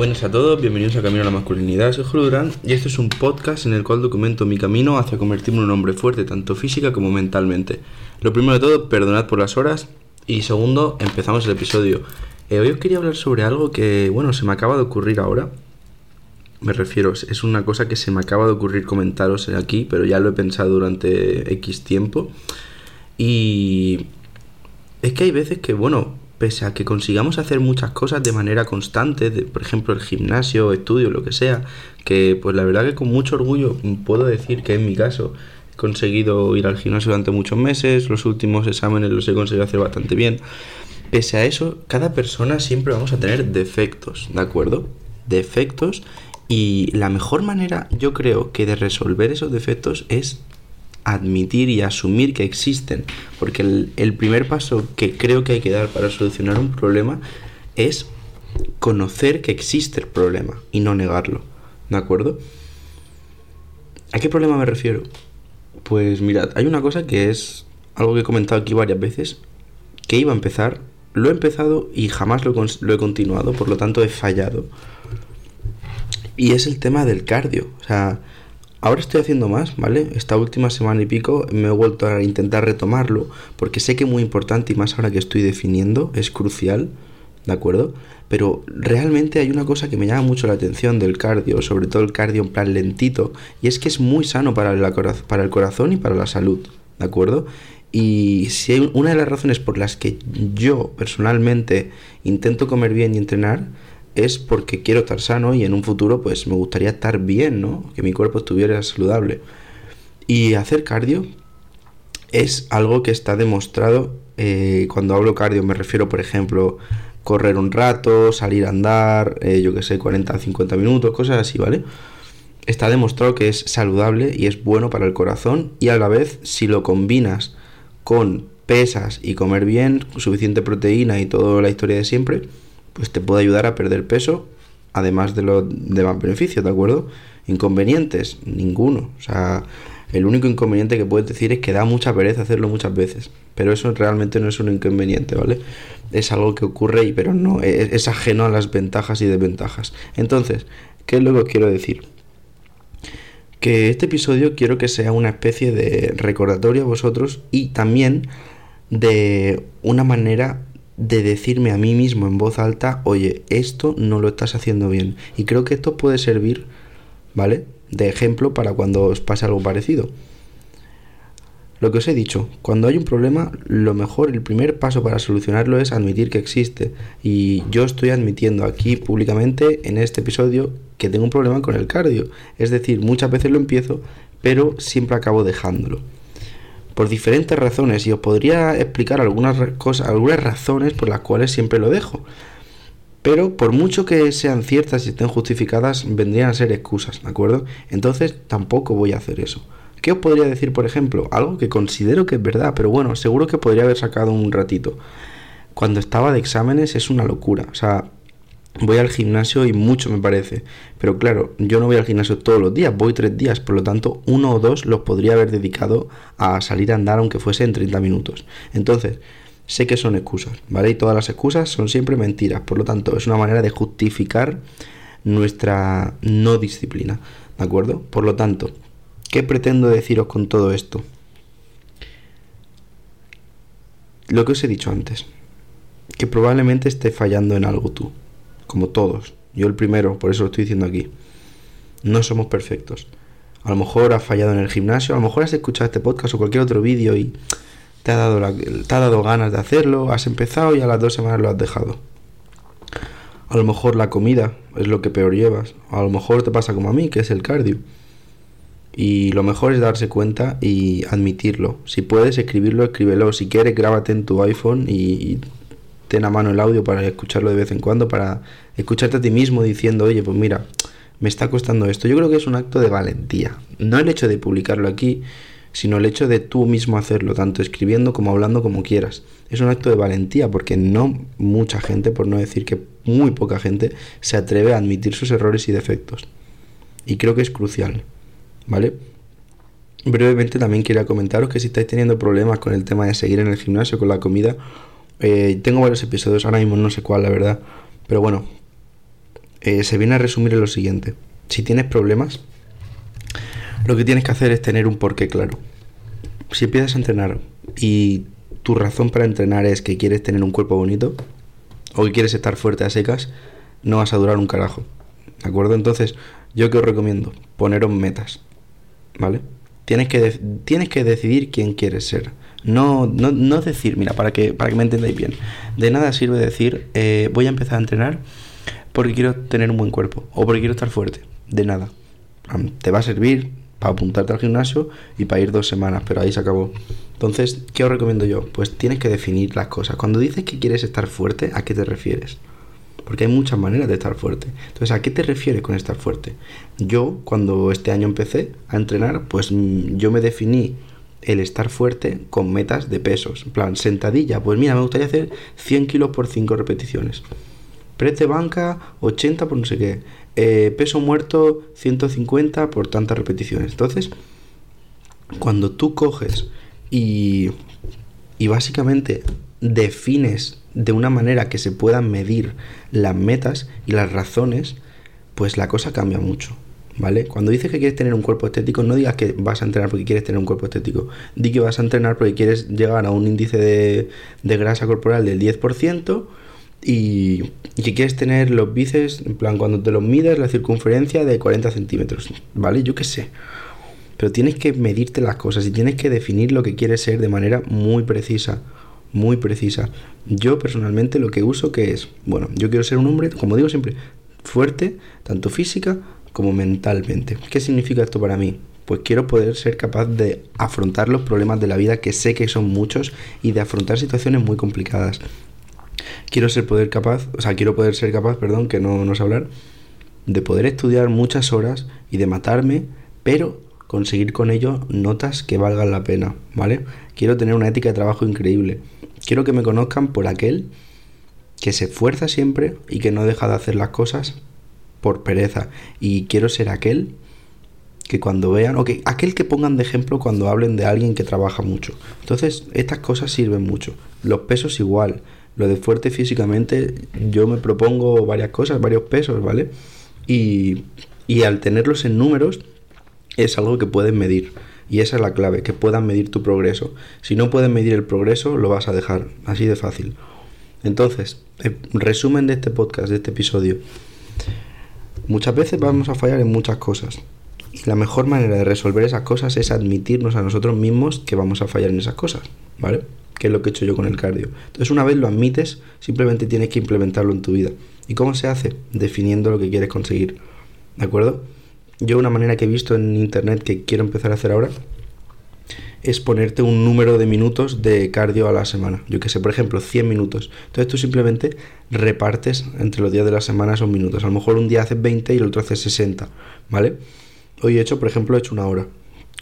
Buenas a todos, bienvenidos a Camino a la Masculinidad, soy Julio Durán y este es un podcast en el cual documento mi camino hacia convertirme en un hombre fuerte tanto física como mentalmente. Lo primero de todo, perdonad por las horas y segundo, empezamos el episodio. Eh, hoy os quería hablar sobre algo que, bueno, se me acaba de ocurrir ahora. Me refiero, es una cosa que se me acaba de ocurrir comentaros aquí, pero ya lo he pensado durante X tiempo. Y es que hay veces que, bueno, pese a que consigamos hacer muchas cosas de manera constante, por ejemplo el gimnasio, estudio, lo que sea, que pues la verdad que con mucho orgullo puedo decir que en mi caso he conseguido ir al gimnasio durante muchos meses, los últimos exámenes los he conseguido hacer bastante bien. Pese a eso, cada persona siempre vamos a tener defectos, ¿de acuerdo? Defectos y la mejor manera yo creo que de resolver esos defectos es admitir y asumir que existen. Porque el, primer paso que creo que hay que dar para solucionar un problema es conocer que existe el problema y no negarlo. ¿De acuerdo? ¿A qué problema me refiero? Pues mirad, hay una cosa que es algo que he comentado aquí varias veces, que iba a empezar, lo he empezado y jamás lo, lo he continuado, por lo tanto he fallado. Y es el tema del cardio. O sea, Ahora estoy haciendo más, ¿vale? Esta última semana y pico me he vuelto a intentar retomarlo porque sé que es muy importante y más ahora que estoy definiendo, es crucial, ¿de acuerdo? Pero realmente hay una cosa que me llama mucho la atención del cardio, sobre todo el cardio en plan lentito, y es que es muy sano para, el corazón y para la salud, ¿de acuerdo? Y si hay una de las razones por las que yo personalmente intento comer bien y entrenar, es porque quiero estar sano y en un futuro pues me gustaría estar bien, ¿no? Que mi cuerpo estuviera saludable. Y hacer cardio es algo que está demostrado. Eh, cuando hablo cardio me refiero, por ejemplo, correr un rato, salir a andar, eh, yo que sé, 40 50 minutos, cosas así, ¿vale? Está demostrado que es saludable y es bueno para el corazón y a la vez si lo combinas con pesas y comer bien, suficiente proteína y toda la historia de siempre, pues te puede ayudar a perder peso, además de los demás beneficios, ¿de acuerdo? Inconvenientes, ninguno. O sea, el único inconveniente que puedes decir es que da mucha pereza hacerlo muchas veces. Pero eso realmente no es un inconveniente, ¿vale? Es algo que ocurre, y, pero no, es, es ajeno a las ventajas y desventajas. Entonces, ¿qué es lo que quiero decir? Que este episodio quiero que sea una especie de recordatorio a vosotros y también de una manera de decirme a mí mismo en voz alta, oye, esto no lo estás haciendo bien. Y creo que esto puede servir, ¿vale? De ejemplo para cuando os pase algo parecido. Lo que os he dicho, cuando hay un problema, lo mejor, el primer paso para solucionarlo es admitir que existe. Y yo estoy admitiendo aquí públicamente en este episodio que tengo un problema con el cardio. Es decir, muchas veces lo empiezo, pero siempre acabo dejándolo por diferentes razones y os podría explicar algunas cosas, algunas razones por las cuales siempre lo dejo. Pero por mucho que sean ciertas y estén justificadas, vendrían a ser excusas, ¿de acuerdo? Entonces tampoco voy a hacer eso. ¿Qué os podría decir, por ejemplo? Algo que considero que es verdad, pero bueno, seguro que podría haber sacado un ratito. Cuando estaba de exámenes es una locura. O sea, voy al gimnasio y mucho me parece. Pero claro, yo no voy al gimnasio todos los días, voy tres días, por lo tanto uno o dos los podría haber dedicado a salir a andar aunque fuese en 30 minutos. Entonces, sé que son excusas, ¿vale? Y todas las excusas son siempre mentiras, por lo tanto es una manera de justificar nuestra no disciplina, ¿de acuerdo? Por lo tanto, ¿qué pretendo deciros con todo esto? Lo que os he dicho antes, que probablemente esté fallando en algo tú como todos. Yo el primero, por eso lo estoy diciendo aquí. No somos perfectos. A lo mejor has fallado en el gimnasio, a lo mejor has escuchado este podcast o cualquier otro vídeo y te ha, dado te ha dado ganas de hacerlo, has empezado y a las dos semanas lo has dejado. A lo mejor la comida es lo que peor llevas. A lo mejor te pasa como a mí, que es el cardio. Y lo mejor es darse cuenta y admitirlo. Si puedes escribirlo, escríbelo. Si quieres, grábate en tu iPhone y ten a mano el audio para escucharlo de vez en cuando, para escucharte a ti mismo diciendo, oye, pues mira, me está costando esto. Yo creo que es un acto de valentía. No el hecho de publicarlo aquí, sino el hecho de tú mismo hacerlo, tanto escribiendo como hablando como quieras. Es un acto de valentía porque no mucha gente, por no decir que muy poca gente, se atreve a admitir sus errores y defectos. Y creo que es crucial, ¿vale? Brevemente también quería comentaros que si estáis teniendo problemas con el tema de seguir en el gimnasio, con la comida, eh, tengo varios episodios, ahora mismo no sé cuál, la verdad. Pero bueno, eh, se viene a resumir en lo siguiente. Si tienes problemas, lo que tienes que hacer es tener un porqué claro. Si empiezas a entrenar y tu razón para entrenar es que quieres tener un cuerpo bonito o que quieres estar fuerte a secas, no vas a durar un carajo. ¿De acuerdo? Entonces, yo que os recomiendo, poneros metas. ¿Vale? Tienes que, tienes que decidir quién quieres ser. No, no, no, decir, mira, para que, para que me entendáis bien. De nada sirve decir, eh, voy a empezar a entrenar porque quiero tener un buen cuerpo o porque quiero estar fuerte. De nada. Te va a servir para apuntarte al gimnasio y para ir dos semanas, pero ahí se acabó. Entonces, ¿qué os recomiendo yo? Pues tienes que definir las cosas. Cuando dices que quieres estar fuerte, ¿a qué te refieres? Porque hay muchas maneras de estar fuerte. Entonces, ¿a qué te refieres con estar fuerte? Yo, cuando este año empecé a entrenar, pues mm, yo me definí el estar fuerte con metas de pesos. En plan, sentadilla, pues mira, me gustaría hacer 100 kilos por 5 repeticiones. Press de banca, 80 por no sé qué. Eh, peso muerto, 150 por tantas repeticiones. Entonces, cuando tú coges y, y básicamente defines de una manera que se puedan medir las metas y las razones, pues la cosa cambia mucho. ¿Vale? Cuando dices que quieres tener un cuerpo estético, no digas que vas a entrenar porque quieres tener un cuerpo estético. Di que vas a entrenar porque quieres llegar a un índice de, de grasa corporal del 10% y, y, que quieres tener los bíceps, en plan, cuando te los mides, la circunferencia de 40 centímetros. ¿Vale? Yo qué sé. Pero tienes que medirte las cosas y tienes que definir lo que quieres ser de manera muy precisa muy precisa. Yo personalmente lo que uso que es, bueno, yo quiero ser un hombre, como digo siempre, fuerte, tanto física como mentalmente. ¿Qué significa esto para mí? Pues quiero poder ser capaz de afrontar los problemas de la vida, que sé que son muchos, y de afrontar situaciones muy complicadas. Quiero ser poder capaz, o sea, quiero poder ser capaz, perdón, que no, no sé hablar, de poder estudiar muchas horas y de matarme, pero conseguir con ello notas que valgan la pena, ¿vale? Quiero tener una ética de trabajo increíble. Quiero que me conozcan por aquel que se esfuerza siempre y que no deja de hacer las cosas por pereza. Y quiero ser aquel que cuando vean, o que aquel que pongan de ejemplo cuando hablen de alguien que trabaja mucho. Entonces, estas cosas sirven mucho. Los pesos igual. Lo de fuerte físicamente, yo me propongo varias cosas, varios pesos, ¿vale? Y, y al tenerlos en números, es algo que puedes medir. Y esa es la clave, que puedan medir tu progreso. Si no puedes medir el progreso, lo vas a dejar. Así de fácil. Entonces, resumen de este podcast, de este episodio. Muchas veces vamos a fallar en muchas cosas. Y la mejor manera de resolver esas cosas es admitirnos a nosotros mismos que vamos a fallar en esas cosas. ¿Vale? Que es lo que he hecho yo con el cardio. Entonces, una vez lo admites, simplemente tienes que implementarlo en tu vida. ¿Y cómo se hace? Definiendo lo que quieres conseguir. ¿De acuerdo? Yo una manera que he visto en internet que quiero empezar a hacer ahora es ponerte un número de minutos de cardio a la semana. Yo que sé, por ejemplo, 100 minutos. Entonces tú simplemente repartes entre los días de la semana esos minutos. A lo mejor un día haces 20 y el otro hace 60, ¿vale? Hoy he hecho, por ejemplo, he hecho una hora.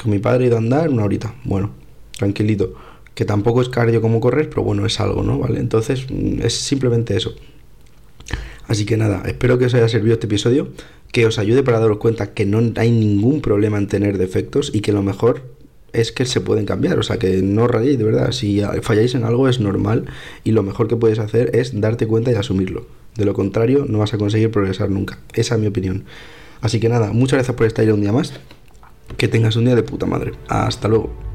Con mi padre he ido a andar una horita. Bueno, tranquilito. Que tampoco es cardio como correr, pero bueno, es algo, ¿no? ¿Vale? Entonces mm, es simplemente eso. Así que nada, espero que os haya servido este episodio que os ayude para daros cuenta que no hay ningún problema en tener defectos y que lo mejor es que se pueden cambiar, o sea que no rayéis de verdad, si falláis en algo es normal y lo mejor que puedes hacer es darte cuenta y asumirlo. De lo contrario, no vas a conseguir progresar nunca. Esa es mi opinión. Así que nada, muchas gracias por estar ahí un día más. Que tengas un día de puta madre. Hasta luego.